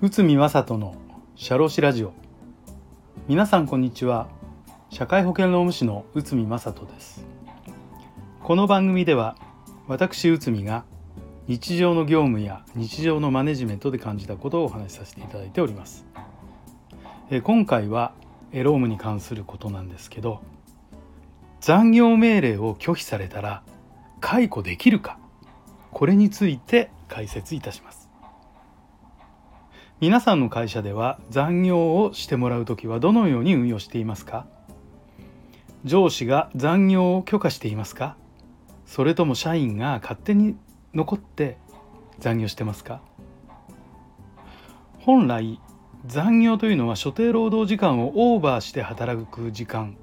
内海正人の社労士ラジオ。皆さんこんにちは。社会保険労務士の内海正人です。この番組では私内海が日常の業務や日常のマネジメントで感じたことをお話しさせていただいております。え今回は労務に関することなんですけど残業命令を拒否されたら解雇できるか？これについて解説いたします。皆さんの会社では残業をしてもらう時はどのように運用していますか？上司が残業を許可していますか？それとも社員が勝手に残って残業してますか？本来残業というのは所定労働時間をオーバーして働く時間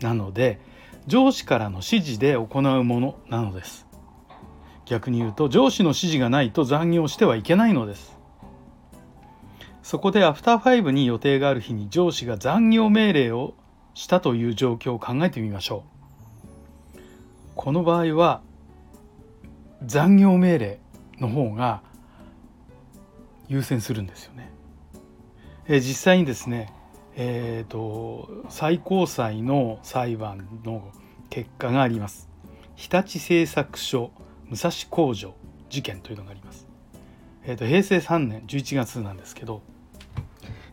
なので上司からの指示で行うものなのです。逆に言うと上司の指示がないと残業してはいけないのです。そこでアフターファイブに予定がある日に上司が残業命令をしたという状況を考えてみましょう。この場合は残業命令の方が優先するんですよね。え実際にですね、えーと、最高裁の裁判の結果があります。日立製作所武蔵工場事件というのがあります。えーと平成3年11月なんですけど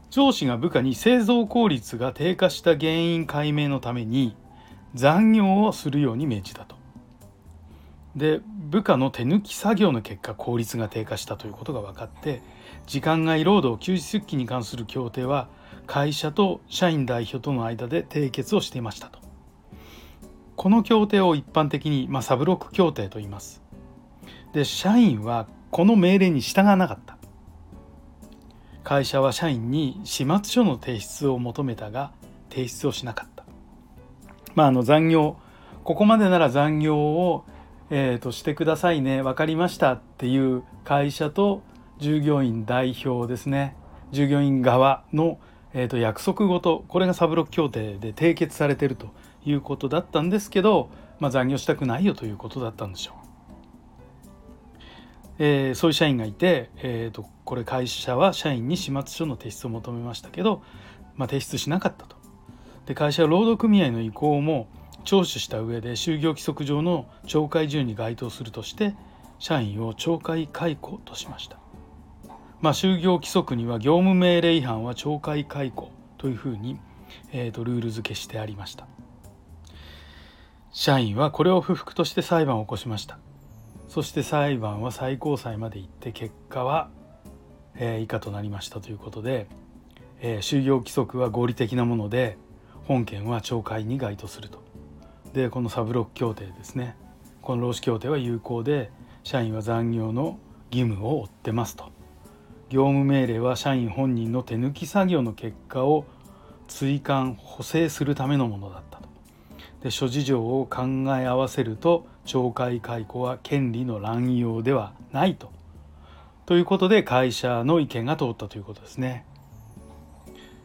上司が部下に製造効率が低下した原因解明のために残業をするように命じたと。で部下の手抜き作業の結果効率が低下したということが分かって時間外労働休日出勤に関する協定は会社と社員代表との間で締結をしていましたとこの協定を一般的に、まあ、サブロック協定と言います。で社員はこの命令に従わなかった。会社は社員に始末書の提出を求めたが提出をしなかった。まああの残業ここまでなら残業をえーと、してくださいね分かりましたっていう会社と従業員代表ですね。従業員側の、えーと、約束事これがサブロック協定で締結されてるということだったんですけど、まあ、残業したくないよということだったんでしょう。えー、そういう社員がいて、えーと、とこれ会社は社員に始末書の提出を求めましたけど、まあ、提出しなかったと。で会社は労働組合の意向も聴取した上で就業規則上の懲戒順に該当するとして社員を懲戒解雇としました。まあ、就業規則には業務命令違反は懲戒解雇というふうに、えーと、ルール付けしてありました。社員はこれを不服として裁判を起こしました。そして裁判は最高裁まで行って結果は、えー、以下となりましたということで、えー、就業規則は合理的なもので本件は懲戒に該当するとでこのサブロック協定ですねこの労使協定は有効で社員は残業の義務を負ってますと業務命令は社員本人の手抜き作業の結果を追加補正するためのものだったとで諸事情を考え合わせると懲戒解雇は権利の乱用ではないとということで会社の意見が通ったということですね。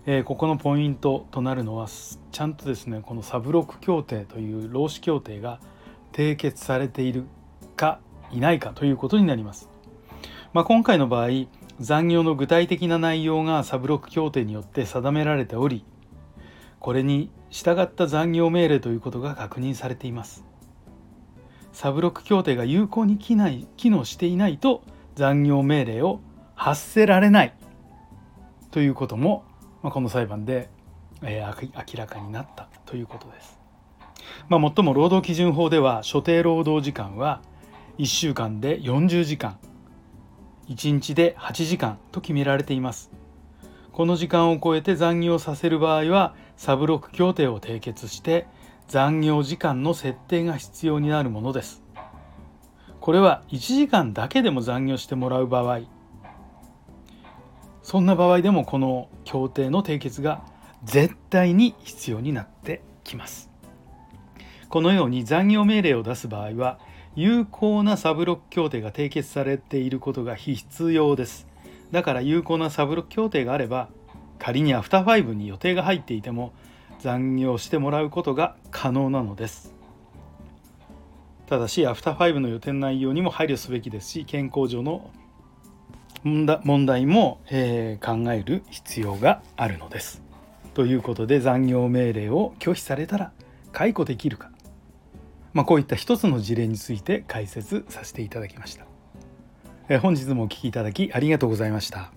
えー、ここのポイントとなるのはちゃんとですねこのサブロック協定という労使協定が締結されているかいないかということになります。まあ、今回の場合残業の具体的な内容がサブロック協定によって定められておりこれに従った残業命令ということが確認されています。サブロック協定が有効に機能していないと残業命令を発せられないということもまあ、この裁判で、えー、明らかになったということです。まあ、もっとも労働基準法では所定労働時間は1週間で40時間1日で8時間と決められています。この時間を超えて残業させる場合はサブロック協定を締結して残業時間の設定が必要になるものです。これは1時間だけでも残業してもらう場合そんな場合でもこの協定の締結が絶対に必要になってきますこのように残業命令を出す場合は有効なサブロック協定が締結されていることが必要ですだから有効なサブロック協定があれば仮にアフターファイブに予定が入っていても残業してもらうことが可能なのですただしアフターファイブの予定内容にも配慮すべきですし健康上の問題も、えー、考える必要があるのです。ということで残業命令を拒否されたら解雇できるか、まあ、こういった一つの事例について解説させていただきました。え、本日もお聴きいただきありがとうございました。